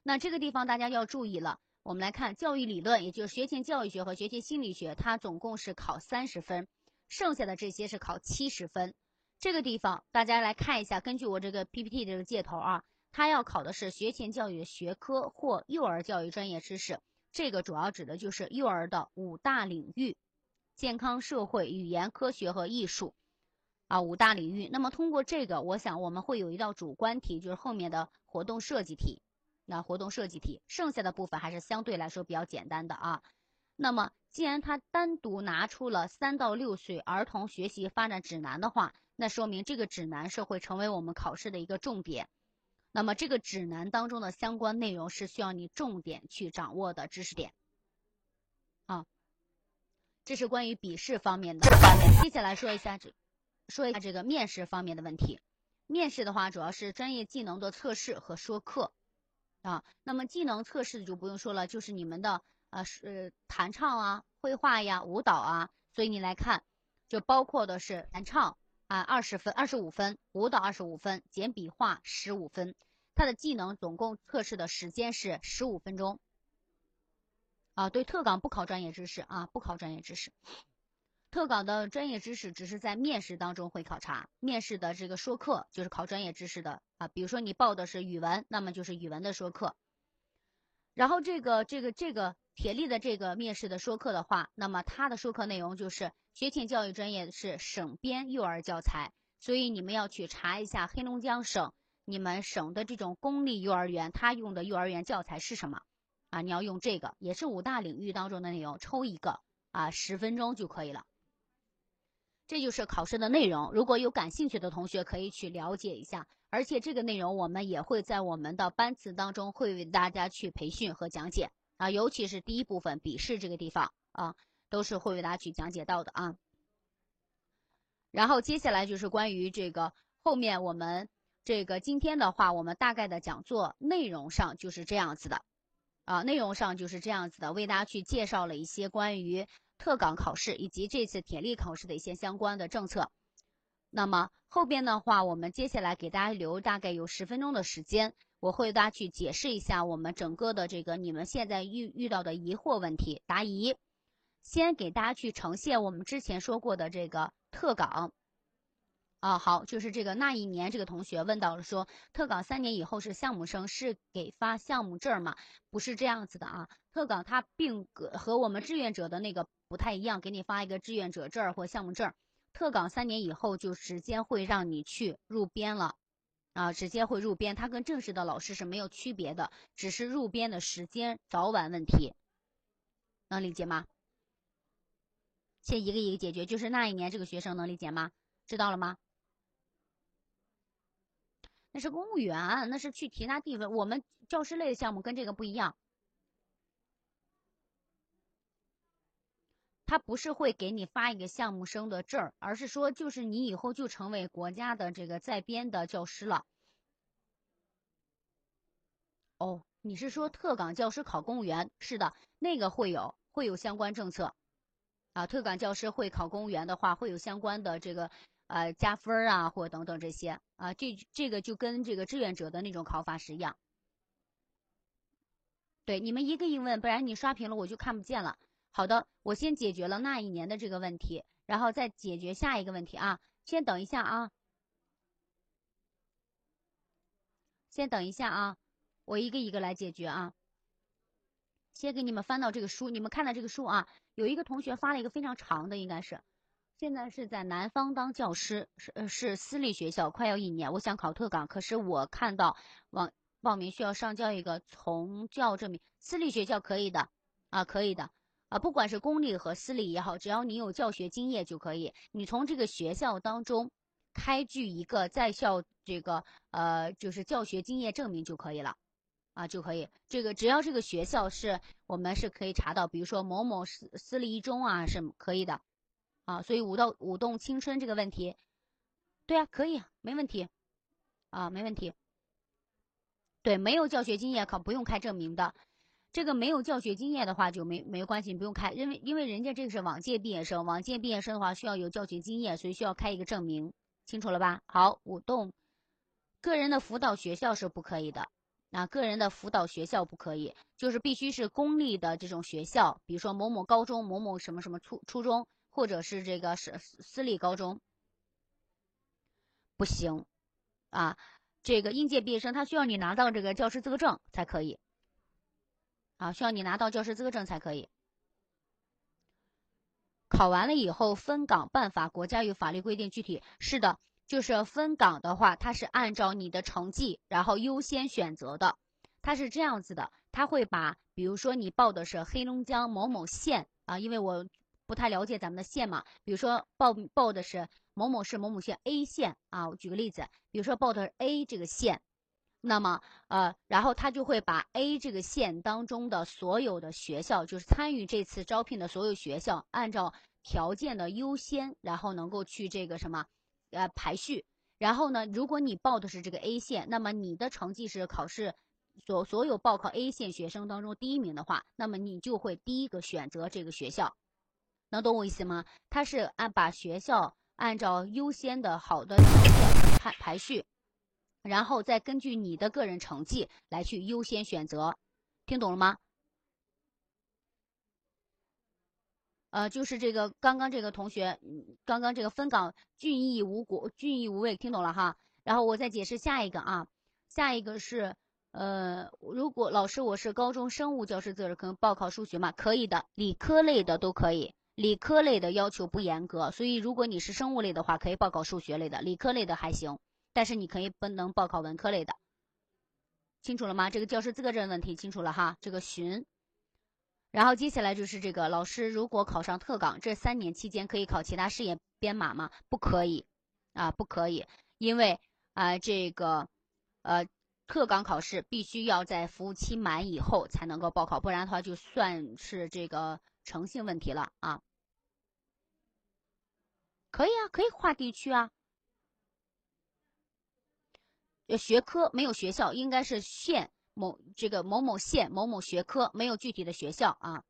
那这个地方大家要注意了，我们来看教育理论，也就是学前教育学和学前心理学，它总共是考三十分。剩下的这些是考七十分，这个地方大家来看一下，根据我这个 PPT 这个箭头啊，它要考的是学前教育的学科或幼儿教育专业知识，这个主要指的就是幼儿的五大领域：健康、社会、语言、科学和艺术，啊，五大领域。那么通过这个，我想我们会有一道主观题，就是后面的活动设计题，那活动设计题，剩下的部分还是相对来说比较简单的啊。那么，既然他单独拿出了三到六岁儿童学习发展指南的话，那说明这个指南是会成为我们考试的一个重点。那么，这个指南当中的相关内容是需要你重点去掌握的知识点。啊，这是关于笔试方面的。接下来说一下这，说一下这个面试方面的问题。面试的话，主要是专业技能的测试和说课。啊，那么技能测试就不用说了，就是你们的。啊，是弹唱啊，绘画呀，舞蹈啊，所以你来看，就包括的是弹唱啊，二十分，二十五分，舞蹈二十五分，简笔画十五分，它的技能总共测试的时间是十五分钟。啊，对，特岗不考专业知识啊，不考专业知识，特岗的专业知识只是在面试当中会考察，面试的这个说课就是考专业知识的啊，比如说你报的是语文，那么就是语文的说课，然后这个这个这个。铁力的这个面试的说课的话，那么他的说课内容就是学前教育专业是省编幼儿教材，所以你们要去查一下黑龙江省你们省的这种公立幼儿园，他用的幼儿园教材是什么啊？你要用这个，也是五大领域当中的内容，抽一个啊，十分钟就可以了。这就是考试的内容，如果有感兴趣的同学可以去了解一下，而且这个内容我们也会在我们的班次当中会为大家去培训和讲解。啊，尤其是第一部分笔试这个地方啊，都是会为大家去讲解到的啊。然后接下来就是关于这个后面我们这个今天的话，我们大概的讲座内容上就是这样子的啊，内容上就是这样子的，为大家去介绍了一些关于特岗考试以及这次铁力考试的一些相关的政策。那么后边的话，我们接下来给大家留大概有十分钟的时间。我会大家去解释一下我们整个的这个你们现在遇遇到的疑惑问题答疑，先给大家去呈现我们之前说过的这个特岗，啊好，就是这个那一年这个同学问到了说特岗三年以后是项目生是给发项目证吗？不是这样子的啊，特岗它并和我们志愿者的那个不太一样，给你发一个志愿者证或项目证，特岗三年以后就直接会让你去入编了。啊，直接会入编，他跟正式的老师是没有区别的，只是入编的时间早晚问题，能理解吗？先一个一个解决，就是那一年这个学生能理解吗？知道了吗？那是公务员，那是去其他地方，我们教师类的项目跟这个不一样。他不是会给你发一个项目生的证儿，而是说就是你以后就成为国家的这个在编的教师了。哦，你是说特岗教师考公务员？是的，那个会有会有相关政策，啊，特岗教师会考公务员的话，会有相关的这个呃加分啊，或等等这些啊，这这个就跟这个志愿者的那种考法是一样。对，你们一个一问，不然你刷屏了我就看不见了。好的，我先解决了那一年的这个问题，然后再解决下一个问题啊。先等一下啊，先等一下啊，我一个一个来解决啊。先给你们翻到这个书，你们看到这个书啊，有一个同学发了一个非常长的，应该是，现在是在南方当教师，是是私立学校，快要一年，我想考特岗，可是我看到网报名需要上交一个从教证明，私立学校可以的啊，可以的。啊，不管是公立和私立也好，只要你有教学经验就可以。你从这个学校当中开具一个在校这个呃，就是教学经验证明就可以了，啊，就可以。这个只要这个学校是我们是可以查到，比如说某某私私立一中啊，是可以的，啊，所以舞动舞动青春这个问题，对啊，可以，没问题，啊，没问题。对，没有教学经验可不用开证明的。这个没有教学经验的话就没没关系，不用开，因为因为人家这个是往届毕业生，往届毕业生的话需要有教学经验，所以需要开一个证明，清楚了吧？好，舞动，个人的辅导学校是不可以的，啊，个人的辅导学校不可以，就是必须是公立的这种学校，比如说某某高中、某某什么什么初初中，或者是这个是私立高中，不行，啊，这个应届毕业生他需要你拿到这个教师资格证才可以。啊，需要你拿到教师资格证才可以。考完了以后分岗办法，国家有法律规定具体。是的，就是分岗的话，它是按照你的成绩，然后优先选择的。它是这样子的，他会把，比如说你报的是黑龙江某某县啊，因为我不太了解咱们的县嘛，比如说报报的是某某市某某县 A 县啊，我举个例子，比如说报的 A 这个县。那么，呃，然后他就会把 A 这个县当中的所有的学校，就是参与这次招聘的所有学校，按照条件的优先，然后能够去这个什么，呃，排序。然后呢，如果你报的是这个 A 县，那么你的成绩是考试所所有报考 A 县学生当中第一名的话，那么你就会第一个选择这个学校，能懂我意思吗？他是按把学校按照优先的好的排排序。然后再根据你的个人成绩来去优先选择，听懂了吗？呃，就是这个刚刚这个同学，刚刚这个分岗俊逸无果，俊逸无畏，听懂了哈？然后我再解释下一个啊，下一个是呃，如果老师我是高中生物教师资格可能报考数学嘛？可以的，理科类的都可以，理科类的要求不严格，所以如果你是生物类的话，可以报考数学类的，理科类的还行。但是你可以不能报考文科类的，清楚了吗？这个教师资格证问题清楚了哈？这个询，然后接下来就是这个老师如果考上特岗，这三年期间可以考其他事业编码吗？不可以，啊，不可以，因为啊这个呃特岗考试必须要在服务期满以后才能够报考，不然的话就算是这个诚信问题了啊。可以啊，可以划地区啊。学科没有学校，应该是县某这个某某县某某学科，没有具体的学校啊。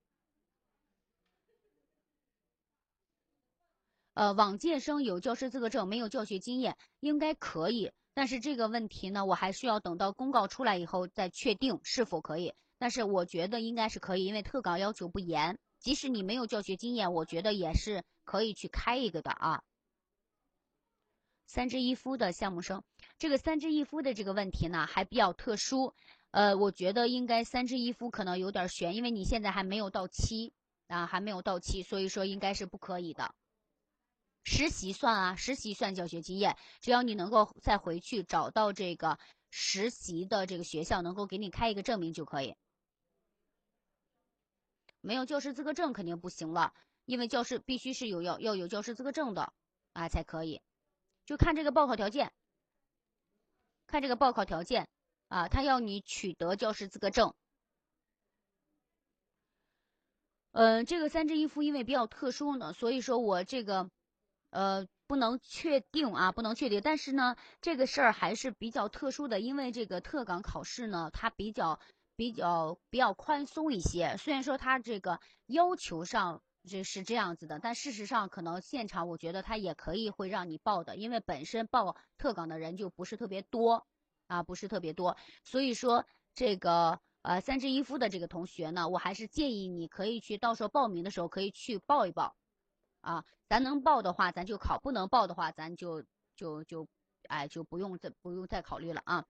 呃，往届生有教师资格证，没有教学经验，应该可以。但是这个问题呢，我还需要等到公告出来以后再确定是否可以。但是我觉得应该是可以，因为特岗要求不严，即使你没有教学经验，我觉得也是可以去开一个的啊。三支一夫的项目生，这个三支一扶的这个问题呢还比较特殊，呃，我觉得应该三支一扶可能有点悬，因为你现在还没有到期啊，还没有到期，所以说应该是不可以的。实习算啊，实习算教学经验，只要你能够再回去找到这个实习的这个学校，能够给你开一个证明就可以。没有教师资格证肯定不行了，因为教师必须是有要要有教师资格证的啊才可以。就看这个报考条件，看这个报考条件啊，他要你取得教师资格证。嗯，这个三支一扶因为比较特殊呢，所以说我这个，呃，不能确定啊，不能确定。但是呢，这个事儿还是比较特殊的，因为这个特岗考试呢，它比较比较比较宽松一些。虽然说它这个要求上这是这样子的，但事实上可能现场我觉得他也可以会让你报的，因为本身报特岗的人就不是特别多啊，不是特别多，所以说这个。呃，三支一扶的这个同学呢，我还是建议你可以去，到时候报名的时候可以去报一报，啊，咱能报的话咱就考，不能报的话咱就就就，哎，就不用再不用再考虑了啊。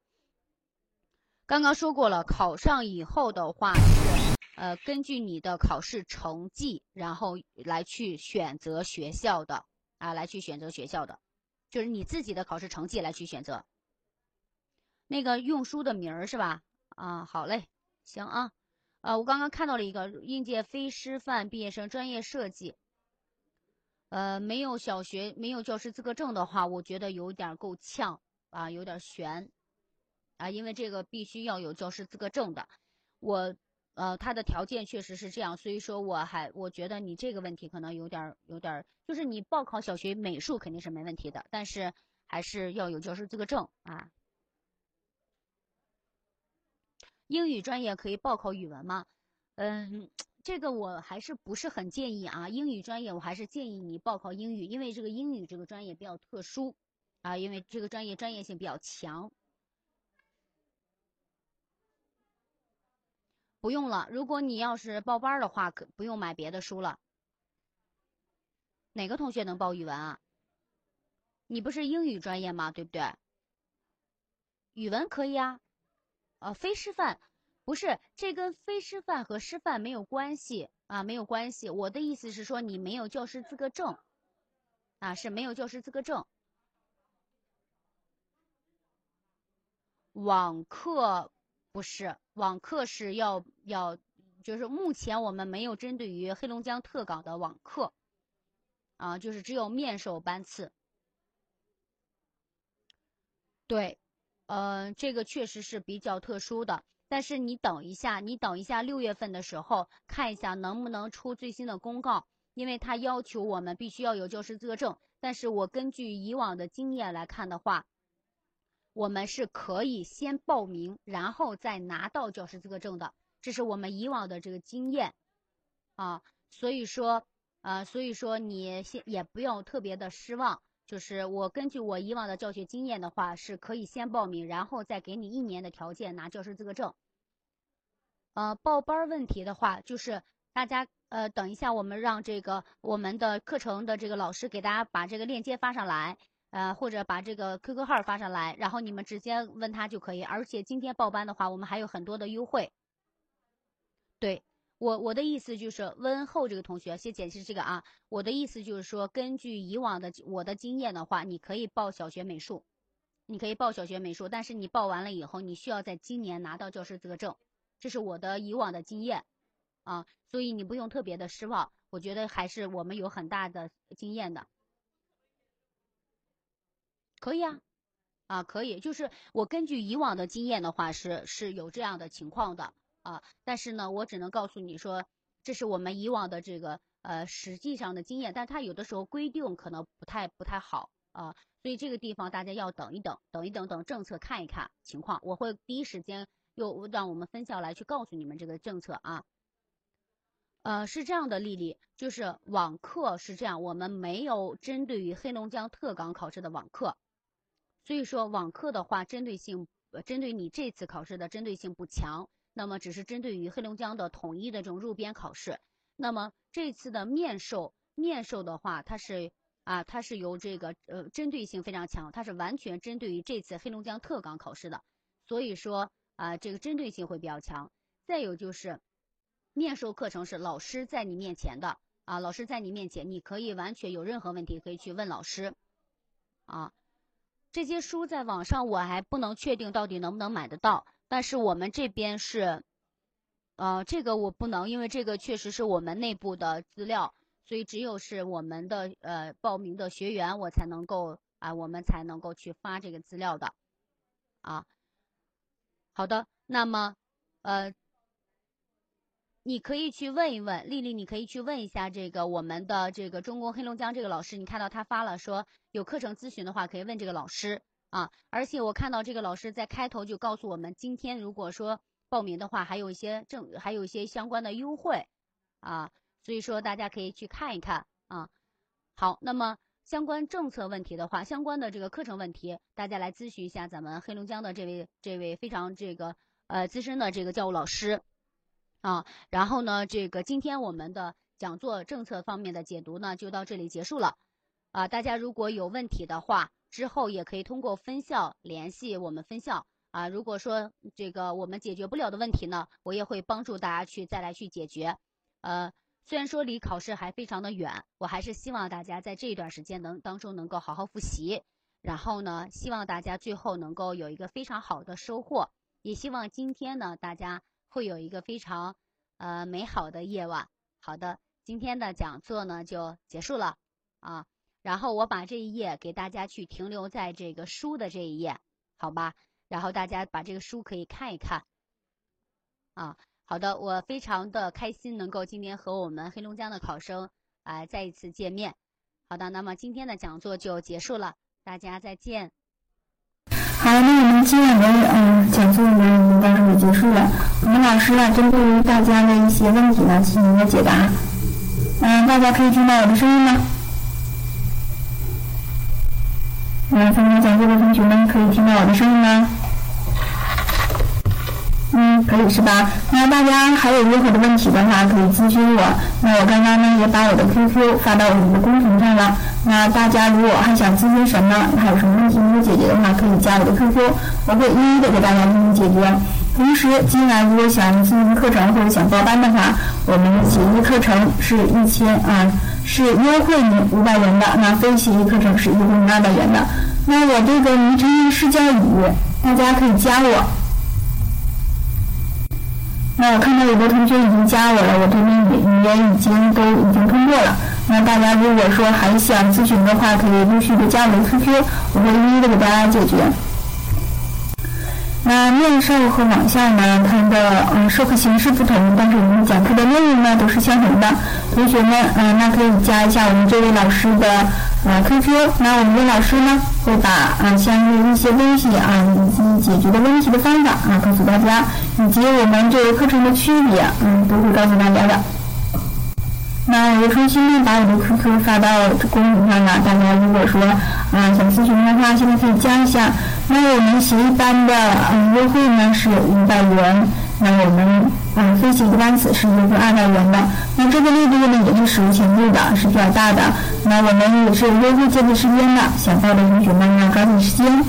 刚刚说过了，考上以后的话是，呃，根据你的考试成绩，然后来去选择学校的，啊，来去选择学校的，就是你自己的考试成绩来去选择。那个用书的名儿是吧？啊，好嘞。行啊，啊，我刚刚看到了一个应届非师范毕业生专业设计，呃，没有小学没有教师资格证的话，我觉得有点够呛啊，有点悬啊，因为这个必须要有教师资格证的。我呃，他的条件确实是这样，所以说我还我觉得你这个问题可能有点有点，就是你报考小学美术肯定是没问题的，但是还是要有教师资格证啊。英语专业可以报考语文吗？嗯，这个我还是不是很建议啊。英语专业我还是建议你报考英语，因为这个英语这个专业比较特殊啊，因为这个专业专业性比较强。不用了，如果你要是报班的话，可不用买别的书了。哪个同学能报语文啊？你不是英语专业吗？对不对？语文可以啊。呃，非师范，不是这跟非师范和师范没有关系啊，没有关系。我的意思是说，你没有教师资格证，啊，是没有教师资格证。网课不是，网课是要要，就是目前我们没有针对于黑龙江特岗的网课，啊，就是只有面授班次。对。嗯，这个确实是比较特殊的，但是你等一下，你等一下，六月份的时候看一下能不能出最新的公告，因为他要求我们必须要有教师资格证。但是我根据以往的经验来看的话，我们是可以先报名，然后再拿到教师资格证的，这是我们以往的这个经验，啊，所以说，呃，所以说你先也不要特别的失望。就是我根据我以往的教学经验的话，是可以先报名，然后再给你一年的条件拿教师资格证。呃，报班问题的话，就是大家呃等一下，我们让这个我们的课程的这个老师给大家把这个链接发上来，呃或者把这个 QQ 号发上来，然后你们直接问他就可以。而且今天报班的话，我们还有很多的优惠。对。我我的意思就是温厚这个同学先解释这个啊，我的意思就是说，根据以往的我的经验的话，你可以报小学美术，你可以报小学美术，但是你报完了以后，你需要在今年拿到教师资格证，这是我的以往的经验，啊，所以你不用特别的失望，我觉得还是我们有很大的经验的，可以啊，啊可以，就是我根据以往的经验的话，是是有这样的情况的。啊，但是呢，我只能告诉你说，这是我们以往的这个呃实际上的经验，但它有的时候规定可能不太不太好啊，所以这个地方大家要等一等，等一等，等政策看一看情况，我会第一时间又让我们分校来去告诉你们这个政策啊。呃，是这样的，丽丽，就是网课是这样，我们没有针对于黑龙江特岗考试的网课，所以说网课的话，针对性呃针对你这次考试的针对性不强。那么只是针对于黑龙江的统一的这种入编考试，那么这次的面授面授的话，它是啊，它是由这个呃针对性非常强，它是完全针对于这次黑龙江特岗考试的，所以说啊这个针对性会比较强。再有就是面授课程是老师在你面前的啊，老师在你面前，你可以完全有任何问题可以去问老师，啊，这些书在网上我还不能确定到底能不能买得到，但是我们这边是，呃，这个我不能，因为这个确实是我们内部的资料，所以只有是我们的呃报名的学员，我才能够啊，我们才能够去发这个资料的，啊，好的，那么，呃。你可以去问一问丽丽，你可以去问一下这个我们的这个中国黑龙江这个老师，你看到他发了说有课程咨询的话，可以问这个老师啊。而且我看到这个老师在开头就告诉我们，今天如果说报名的话，还有一些正还有一些相关的优惠啊，所以说大家可以去看一看啊。好，那么相关政策问题的话，相关的这个课程问题，大家来咨询一下咱们黑龙江的这位这位非常这个呃资深的这个教务老师。啊，然后呢，这个今天我们的讲座政策方面的解读呢，就到这里结束了。啊，大家如果有问题的话，之后也可以通过分校联系我们分校。啊，如果说这个我们解决不了的问题呢，我也会帮助大家去再来去解决。呃，虽然说离考试还非常的远，我还是希望大家在这一段时间能当中能够好好复习。然后呢，希望大家最后能够有一个非常好的收获。也希望今天呢，大家。会有一个非常，呃美好的夜晚。好的，今天的讲座呢就结束了啊。然后我把这一页给大家去停留在这个书的这一页，好吧？然后大家把这个书可以看一看。啊，好的，我非常的开心能够今天和我们黑龙江的考生啊再一次见面。好的，那么今天的讲座就结束了，大家再见。好，那我们今晚的讲座呢，我们到这里结束了。我们老师呢，针对于大家的一些问题呢，进行一个解答。嗯，大家可以听到我的声音吗？嗯，参加讲座的同学们可以听到我的声音吗？嗯，可以是吧？那大家还有任何的问题的话，可以咨询我。那我刚刚呢也把我的 QQ 发到我们的公屏上了。那大家如果还想咨询什么，还有什么问题没有解决的话，可以加我的 QQ，我会一一的给大家进行解决。同时，今晚如果想进行课程或者想报班的话，我们协议课程是一千啊，是优惠你五百元的。那非协议课程是优惠你二百元的。那我这个昵称是教雨，大家可以加我。那我看到有的同学已经加我了，我这边也也已经都已经通过了。那大家如果说还想咨询的话，可以陆续的加我的 QQ，我会一一的给大家解决。那面授和网校呢，它的嗯授课形式不同，但是我们讲课的内容呢都是相同的。同学们，嗯，那可以加一下我们这位老师的呃 QQ，那我们的老师呢会把啊相应的一些东西啊以及解决的问题的方法啊告诉大家，以及我们这个课程的区别，嗯，都会告诉大家的。那我重新呢把我的 QQ 发到公屏上了，大家如果说啊想咨询的话，现在可以加一下。那我们协议班的嗯优惠呢是五百元，那我们嗯非协议班次是优惠二百元的。那这个力度呢也是史无前例的，是比较大的。那我们也是优惠截止时间的，想报的同学们要抓紧时间。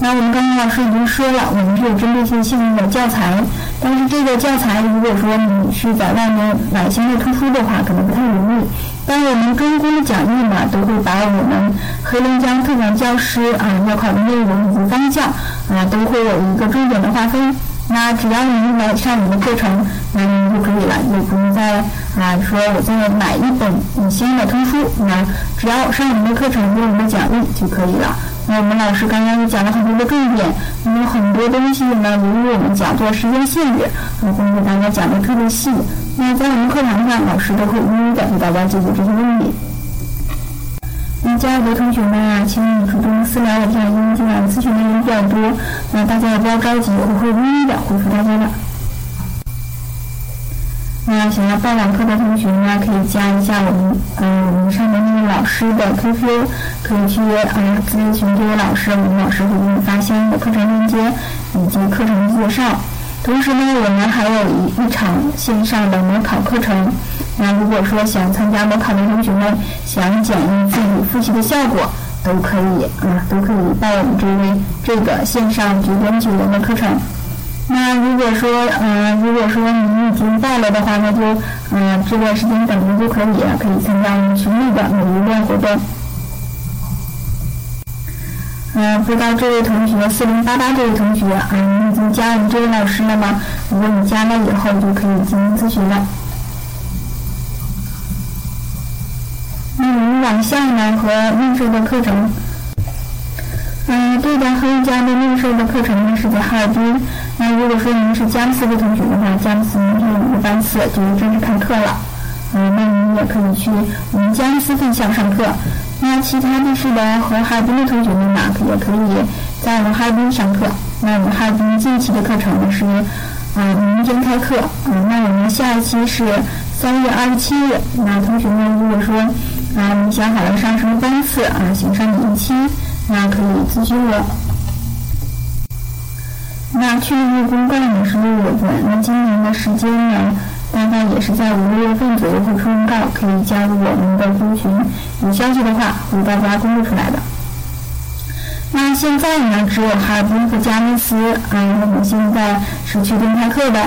那我们刚刚老师已经说了，我们是有针对性性的教材，但是这个教材如果说你是在外面买相对图书的话，可能不太容易。但我们中公的讲义呢，都会把我们黑龙江特岗教师啊要考的内容以及方向啊，都会有一个重点的划分。那只要您来上我们的课程，那您就可以了，也不用再啊说我再买一本你新的图书，那只要上我们的课程有我们的讲义就可以了。那我们老师刚刚也讲了很多的重点，有很多东西呢，由于我们讲座时间限制，我会给大家讲的特别细。那在我们课堂上，老师都会一一的给大家解决这些问题。那加油的同学们啊，请你主动私聊我一下，因为今晚咨询的人比较多，那大家也不要着急，我会一一的回复大家的。那想要报网课的同学呢，可以加一下我们，嗯，我们上面那位老师的 QQ，可以去嗯咨询这位老师，我们老师会给你发相应的课程链接以及课程介绍。同时呢，我们还有一一场线上的模考课程。那如果说想参加模考的同学们，想检验自己复习的效果，都可以啊，都可以报我们这位这个线上九点九元的课程。那如果说，呃，如果说你已经到了的话，那就，呃，这段时间等着就可以，可以参加我们群里的每一个活动。嗯，不知道这位同学四零八八这位同学啊，你已经加我们这位老师了吗？如果你加了以后，就可以进行咨询了。那我们网校呢和面授的课程。嗯，对的，黑加的面授的课程呢是在哈尔滨。那如果说您是佳木斯的同学的话，佳木斯明天有个班次就是正式开课了。嗯，那您也可以去我们佳木斯分校上课。那其他地市的和哈尔滨的同学们呢，也可以在我们哈尔滨上课。那我们哈尔滨近期的课程呢是，嗯，明天开课。嗯，那我们下一期是三月二十七日。那同学们如果说，啊，你想好了上什么班次啊，想上哪一期？那可以咨询我。那去年的公告呢是六月份，那今年的时间呢，大概也是在五六月份左右会出公告，可以加入我们的咨询。有消息的话，会大家公布出来的。那现在呢，只有哈尔滨和佳木斯啊，我们现在是确定开课的。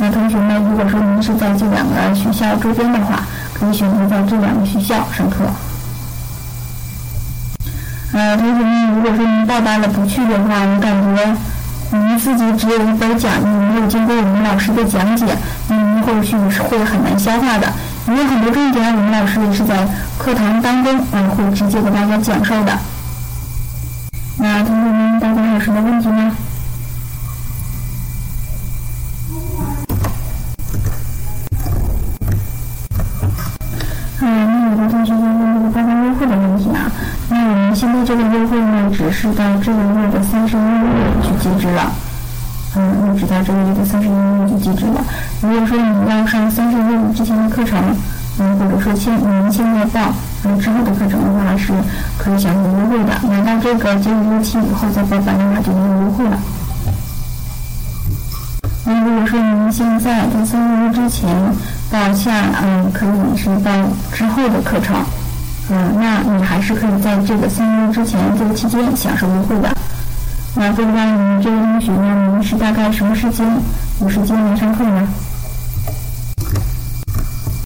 那同学们，如果说您是在这两个学校周边的话，可以选择在这两个学校上课。呃，同学们，如果说您报班了不去的话，我感觉您自己只有一本讲义，没有经过我们老师的讲解，您后续是会很难消化的。因为很多重点，我们老师也是在课堂当中，嗯，会直接给大家讲授的。那同学们，大家有什么问题吗？这个优惠呢，只是到这个月的三十一日去截止了。嗯，一直到这个月的三十一日就截止了。如果说你要上三十一日之前的课程，嗯，或者说现您现在报，嗯，之后的课程的话是可以享有优惠的。拿到这个截止日期以后再报班的话就没有优惠了。那如果说您现在在三十一日之前报下，嗯，可以是报之后的课程。嗯，那你还是可以在这个三周之前这个期间享受优惠的。那不知道你这个同学呢，您是大概什么时间有时间来上课呢？